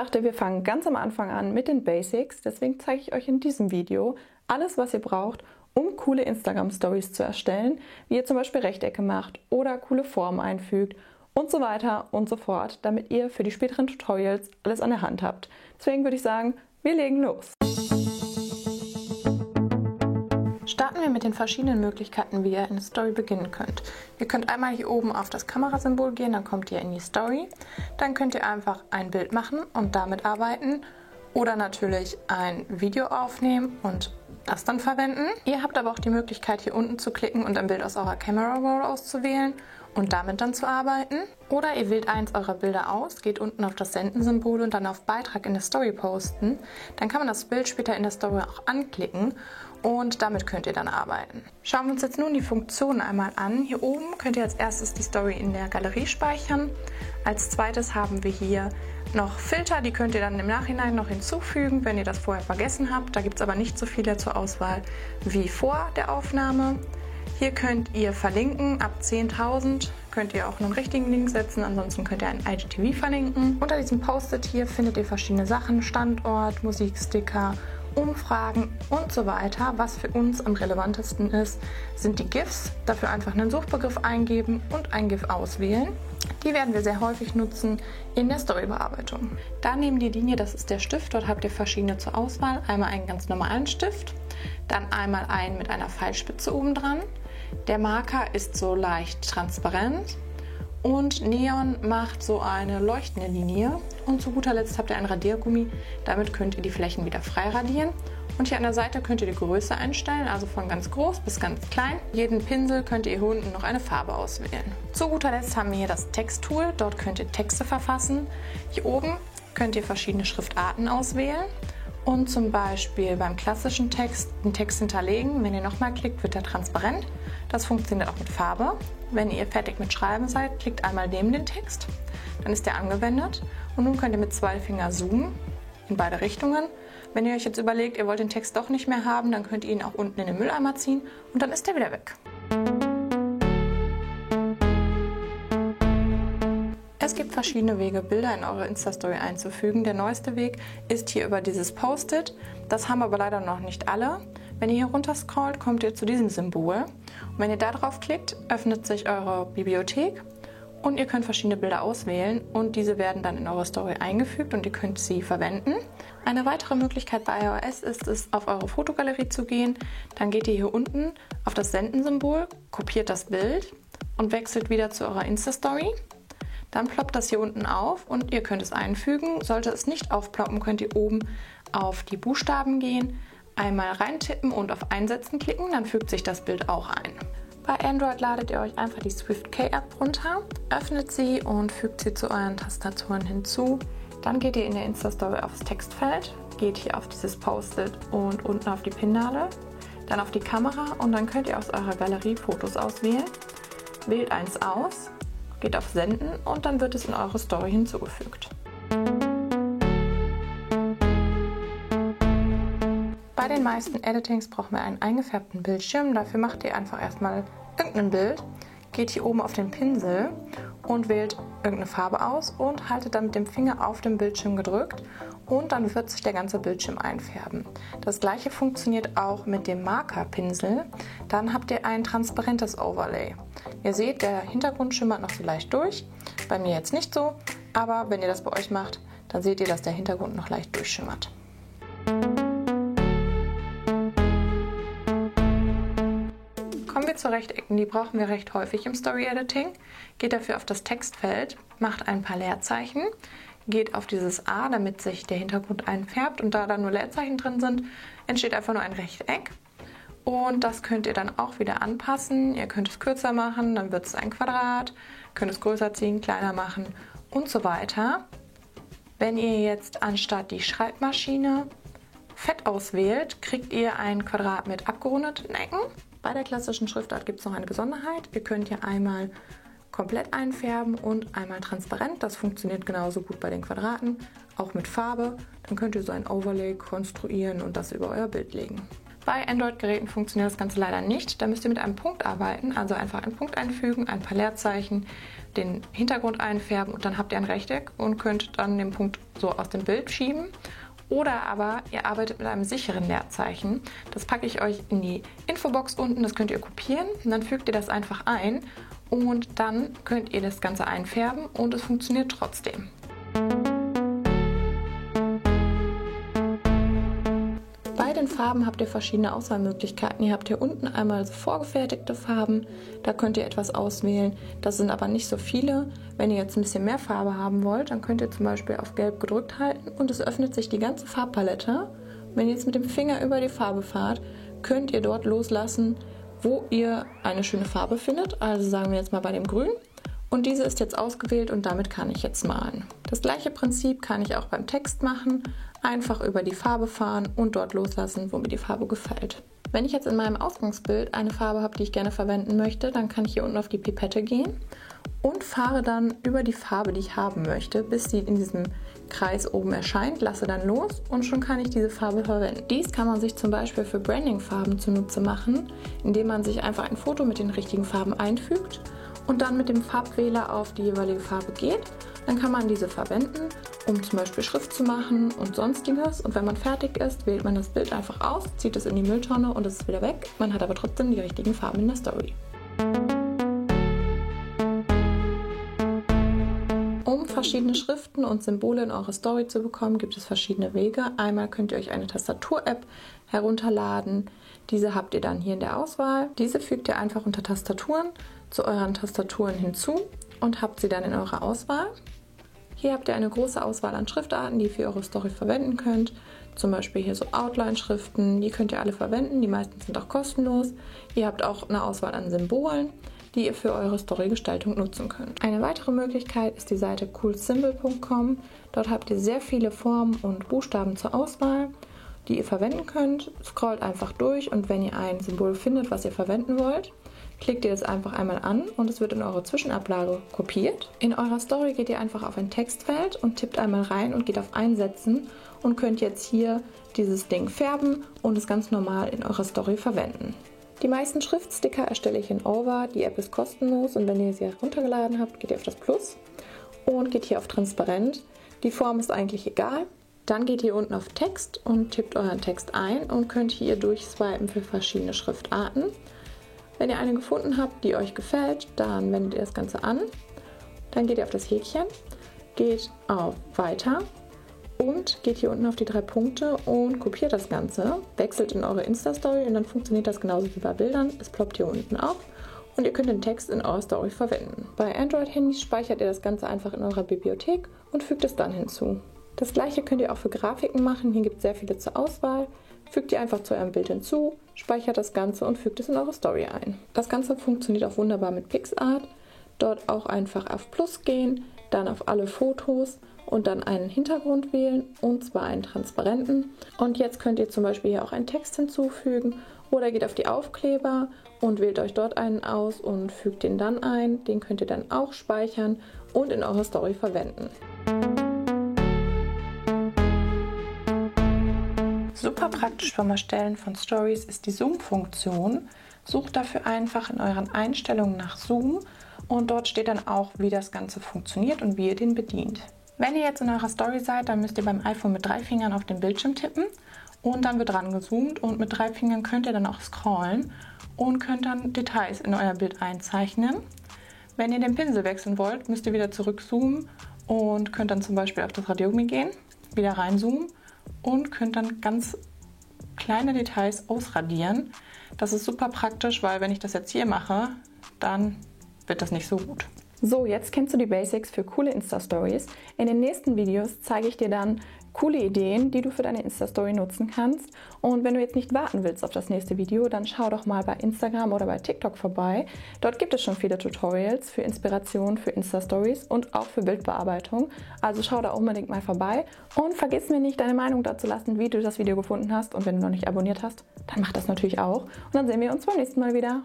dachte, wir fangen ganz am Anfang an mit den Basics, deswegen zeige ich euch in diesem Video alles, was ihr braucht, um coole Instagram Stories zu erstellen, wie ihr zum Beispiel Rechtecke macht oder coole Formen einfügt und so weiter und so fort, damit ihr für die späteren Tutorials alles an der Hand habt. Deswegen würde ich sagen, wir legen los. Starten wir mit den verschiedenen Möglichkeiten, wie ihr eine Story beginnen könnt. Ihr könnt einmal hier oben auf das Kamerasymbol gehen, dann kommt ihr in die Story. Dann könnt ihr einfach ein Bild machen und damit arbeiten oder natürlich ein Video aufnehmen und das dann verwenden. Ihr habt aber auch die Möglichkeit hier unten zu klicken und ein Bild aus eurer Camera Roll auszuwählen und damit dann zu arbeiten. Oder ihr wählt eins eurer Bilder aus, geht unten auf das Senden-Symbol und dann auf Beitrag in der Story posten. Dann kann man das Bild später in der Story auch anklicken und damit könnt ihr dann arbeiten. Schauen wir uns jetzt nun die Funktionen einmal an. Hier oben könnt ihr als erstes die Story in der Galerie speichern. Als zweites haben wir hier noch Filter, die könnt ihr dann im Nachhinein noch hinzufügen, wenn ihr das vorher vergessen habt. Da gibt es aber nicht so viele zur Auswahl wie vor der Aufnahme. Hier könnt ihr verlinken, ab 10.000 könnt ihr auch einen richtigen Link setzen, ansonsten könnt ihr ein IGTV verlinken. Unter diesem Post-it hier findet ihr verschiedene Sachen, Standort, Musiksticker, Umfragen und so weiter. Was für uns am relevantesten ist, sind die GIFs. Dafür einfach einen Suchbegriff eingeben und ein GIF auswählen. Die werden wir sehr häufig nutzen in der Storybearbeitung. Da neben die Linie, das ist der Stift, dort habt ihr verschiedene zur Auswahl. Einmal einen ganz normalen Stift, dann einmal einen mit einer Pfeilspitze oben dran. Der Marker ist so leicht transparent und Neon macht so eine leuchtende Linie. Und zu guter Letzt habt ihr ein Radiergummi. Damit könnt ihr die Flächen wieder frei radieren. Und hier an der Seite könnt ihr die Größe einstellen, also von ganz groß bis ganz klein. Jeden Pinsel könnt ihr hier unten noch eine Farbe auswählen. Zu guter Letzt haben wir hier das Texttool. Dort könnt ihr Texte verfassen. Hier oben könnt ihr verschiedene Schriftarten auswählen und zum Beispiel beim klassischen Text einen Text hinterlegen. Wenn ihr nochmal klickt, wird er transparent. Das funktioniert auch mit Farbe. Wenn ihr fertig mit Schreiben seid, klickt einmal neben den Text. Dann ist der angewendet. Und nun könnt ihr mit zwei Fingern zoomen in beide Richtungen. Wenn ihr euch jetzt überlegt, ihr wollt den Text doch nicht mehr haben, dann könnt ihr ihn auch unten in den Mülleimer ziehen und dann ist er wieder weg. Es gibt verschiedene Wege, Bilder in eure Insta-Story einzufügen. Der neueste Weg ist hier über dieses Post-it. Das haben aber leider noch nicht alle. Wenn ihr hier runter scrollt, kommt ihr zu diesem Symbol. Und wenn ihr da drauf klickt, öffnet sich eure Bibliothek und ihr könnt verschiedene Bilder auswählen und diese werden dann in eure Story eingefügt und ihr könnt sie verwenden. Eine weitere Möglichkeit bei iOS ist es, auf eure Fotogalerie zu gehen. Dann geht ihr hier unten auf das Senden-Symbol, kopiert das Bild und wechselt wieder zu eurer Insta-Story. Dann ploppt das hier unten auf und ihr könnt es einfügen. Sollte es nicht aufploppen, könnt ihr oben auf die Buchstaben gehen, einmal reintippen und auf Einsetzen klicken, dann fügt sich das Bild auch ein. Bei Android ladet ihr euch einfach die SwiftK-App runter, öffnet sie und fügt sie zu euren Tastaturen hinzu. Dann geht ihr in der Insta-Story aufs Textfeld, geht hier auf dieses Post-it und unten auf die Pinnadel, dann auf die Kamera und dann könnt ihr aus eurer Galerie Fotos auswählen. Wählt eins aus geht auf Senden und dann wird es in eure Story hinzugefügt. Bei den meisten Editings brauchen wir einen eingefärbten Bildschirm. Dafür macht ihr einfach erstmal irgendein Bild, geht hier oben auf den Pinsel und wählt irgendeine Farbe aus und haltet dann mit dem Finger auf dem Bildschirm gedrückt und dann wird sich der ganze Bildschirm einfärben. Das gleiche funktioniert auch mit dem Markerpinsel. Dann habt ihr ein transparentes Overlay. Ihr seht, der Hintergrund schimmert noch so leicht durch. Bei mir jetzt nicht so, aber wenn ihr das bei euch macht, dann seht ihr, dass der Hintergrund noch leicht durchschimmert. Zu Rechtecken, die brauchen wir recht häufig im Story Editing. Geht dafür auf das Textfeld, macht ein paar Leerzeichen, geht auf dieses A, damit sich der Hintergrund einfärbt und da dann nur Leerzeichen drin sind, entsteht einfach nur ein Rechteck. Und das könnt ihr dann auch wieder anpassen. Ihr könnt es kürzer machen, dann wird es ein Quadrat, könnt es größer ziehen, kleiner machen und so weiter. Wenn ihr jetzt anstatt die Schreibmaschine Fett auswählt, kriegt ihr ein Quadrat mit abgerundeten Ecken. Bei der klassischen Schriftart gibt es noch eine Besonderheit. Ihr könnt hier einmal komplett einfärben und einmal transparent. Das funktioniert genauso gut bei den Quadraten, auch mit Farbe. Dann könnt ihr so ein Overlay konstruieren und das über euer Bild legen. Bei Android-Geräten funktioniert das Ganze leider nicht. Da müsst ihr mit einem Punkt arbeiten, also einfach einen Punkt einfügen, ein paar Leerzeichen, den Hintergrund einfärben und dann habt ihr ein Rechteck und könnt dann den Punkt so aus dem Bild schieben. Oder aber ihr arbeitet mit einem sicheren Leerzeichen. Das packe ich euch in die Infobox unten, das könnt ihr kopieren und dann fügt ihr das einfach ein und dann könnt ihr das Ganze einfärben und es funktioniert trotzdem. Farben habt ihr verschiedene Auswahlmöglichkeiten. Ihr habt hier unten einmal so vorgefertigte Farben, da könnt ihr etwas auswählen. Das sind aber nicht so viele. Wenn ihr jetzt ein bisschen mehr Farbe haben wollt, dann könnt ihr zum Beispiel auf Gelb gedrückt halten und es öffnet sich die ganze Farbpalette. Wenn ihr jetzt mit dem Finger über die Farbe fahrt, könnt ihr dort loslassen, wo ihr eine schöne Farbe findet. Also sagen wir jetzt mal bei dem Grün. Und diese ist jetzt ausgewählt und damit kann ich jetzt malen. Das gleiche Prinzip kann ich auch beim Text machen. Einfach über die Farbe fahren und dort loslassen, wo mir die Farbe gefällt. Wenn ich jetzt in meinem Ausgangsbild eine Farbe habe, die ich gerne verwenden möchte, dann kann ich hier unten auf die Pipette gehen und fahre dann über die Farbe, die ich haben möchte, bis sie in diesem Kreis oben erscheint, lasse dann los und schon kann ich diese Farbe verwenden. Dies kann man sich zum Beispiel für Branding-Farben zunutze machen, indem man sich einfach ein Foto mit den richtigen Farben einfügt und dann mit dem Farbwähler auf die jeweilige Farbe geht. Dann kann man diese verwenden, um zum Beispiel Schrift zu machen und sonstiges. Und wenn man fertig ist, wählt man das Bild einfach aus, zieht es in die Mülltonne und es ist wieder weg. Man hat aber trotzdem die richtigen Farben in der Story. Verschiedene Schriften und Symbole in eure Story zu bekommen, gibt es verschiedene Wege. Einmal könnt ihr euch eine Tastatur-App herunterladen. Diese habt ihr dann hier in der Auswahl. Diese fügt ihr einfach unter Tastaturen zu euren Tastaturen hinzu und habt sie dann in eurer Auswahl. Hier habt ihr eine große Auswahl an Schriftarten, die ihr für eure Story verwenden könnt. Zum Beispiel hier so Outline-Schriften, die könnt ihr alle verwenden, die meisten sind auch kostenlos. Ihr habt auch eine Auswahl an Symbolen, die ihr für eure Storygestaltung nutzen könnt. Eine weitere Möglichkeit ist die Seite coolsymbol.com. Dort habt ihr sehr viele Formen und Buchstaben zur Auswahl, die ihr verwenden könnt. Scrollt einfach durch und wenn ihr ein Symbol findet, was ihr verwenden wollt, klickt ihr das einfach einmal an und es wird in eure Zwischenablage kopiert. In eurer Story geht ihr einfach auf ein Textfeld und tippt einmal rein und geht auf Einsetzen und könnt jetzt hier dieses Ding färben und es ganz normal in eurer Story verwenden. Die meisten Schriftsticker erstelle ich in Over. Die App ist kostenlos und wenn ihr sie heruntergeladen habt, geht ihr auf das Plus und geht hier auf Transparent. Die Form ist eigentlich egal. Dann geht ihr unten auf Text und tippt euren Text ein und könnt hier durchswipen für verschiedene Schriftarten. Wenn ihr eine gefunden habt, die euch gefällt, dann wendet ihr das Ganze an. Dann geht ihr auf das Häkchen, geht auf Weiter und geht hier unten auf die drei Punkte und kopiert das Ganze, wechselt in eure Insta-Story und dann funktioniert das genauso wie bei Bildern. Es ploppt hier unten auf und ihr könnt den Text in eurer Story verwenden. Bei Android-Handys speichert ihr das Ganze einfach in eurer Bibliothek und fügt es dann hinzu. Das gleiche könnt ihr auch für Grafiken machen. Hier gibt es sehr viele zur Auswahl. Fügt ihr einfach zu eurem Bild hinzu, speichert das Ganze und fügt es in eure Story ein. Das Ganze funktioniert auch wunderbar mit PixArt. Dort auch einfach auf Plus gehen, dann auf alle Fotos und dann einen Hintergrund wählen und zwar einen transparenten. Und jetzt könnt ihr zum Beispiel hier auch einen Text hinzufügen oder geht auf die Aufkleber und wählt euch dort einen aus und fügt den dann ein. Den könnt ihr dann auch speichern und in eurer Story verwenden. Super praktisch beim Erstellen von Stories ist die Zoom-Funktion. Sucht dafür einfach in euren Einstellungen nach Zoom und dort steht dann auch, wie das Ganze funktioniert und wie ihr den bedient. Wenn ihr jetzt in eurer Story seid, dann müsst ihr beim iPhone mit drei Fingern auf den Bildschirm tippen und dann wird rangezoomt und mit drei Fingern könnt ihr dann auch scrollen und könnt dann Details in euer Bild einzeichnen. Wenn ihr den Pinsel wechseln wollt, müsst ihr wieder zurückzoomen und könnt dann zum Beispiel auf das Radiergummi gehen, wieder reinzoomen und könnt dann ganz kleine Details ausradieren. Das ist super praktisch, weil wenn ich das jetzt hier mache, dann wird das nicht so gut. So, jetzt kennst du die Basics für coole Insta-Stories. In den nächsten Videos zeige ich dir dann, coole Ideen, die du für deine Insta-Story nutzen kannst. Und wenn du jetzt nicht warten willst auf das nächste Video, dann schau doch mal bei Instagram oder bei TikTok vorbei. Dort gibt es schon viele Tutorials für Inspiration für Insta-Stories und auch für Bildbearbeitung. Also schau da unbedingt mal vorbei und vergiss mir nicht, deine Meinung dazu lassen, wie du das Video gefunden hast. Und wenn du noch nicht abonniert hast, dann mach das natürlich auch. Und dann sehen wir uns beim nächsten Mal wieder.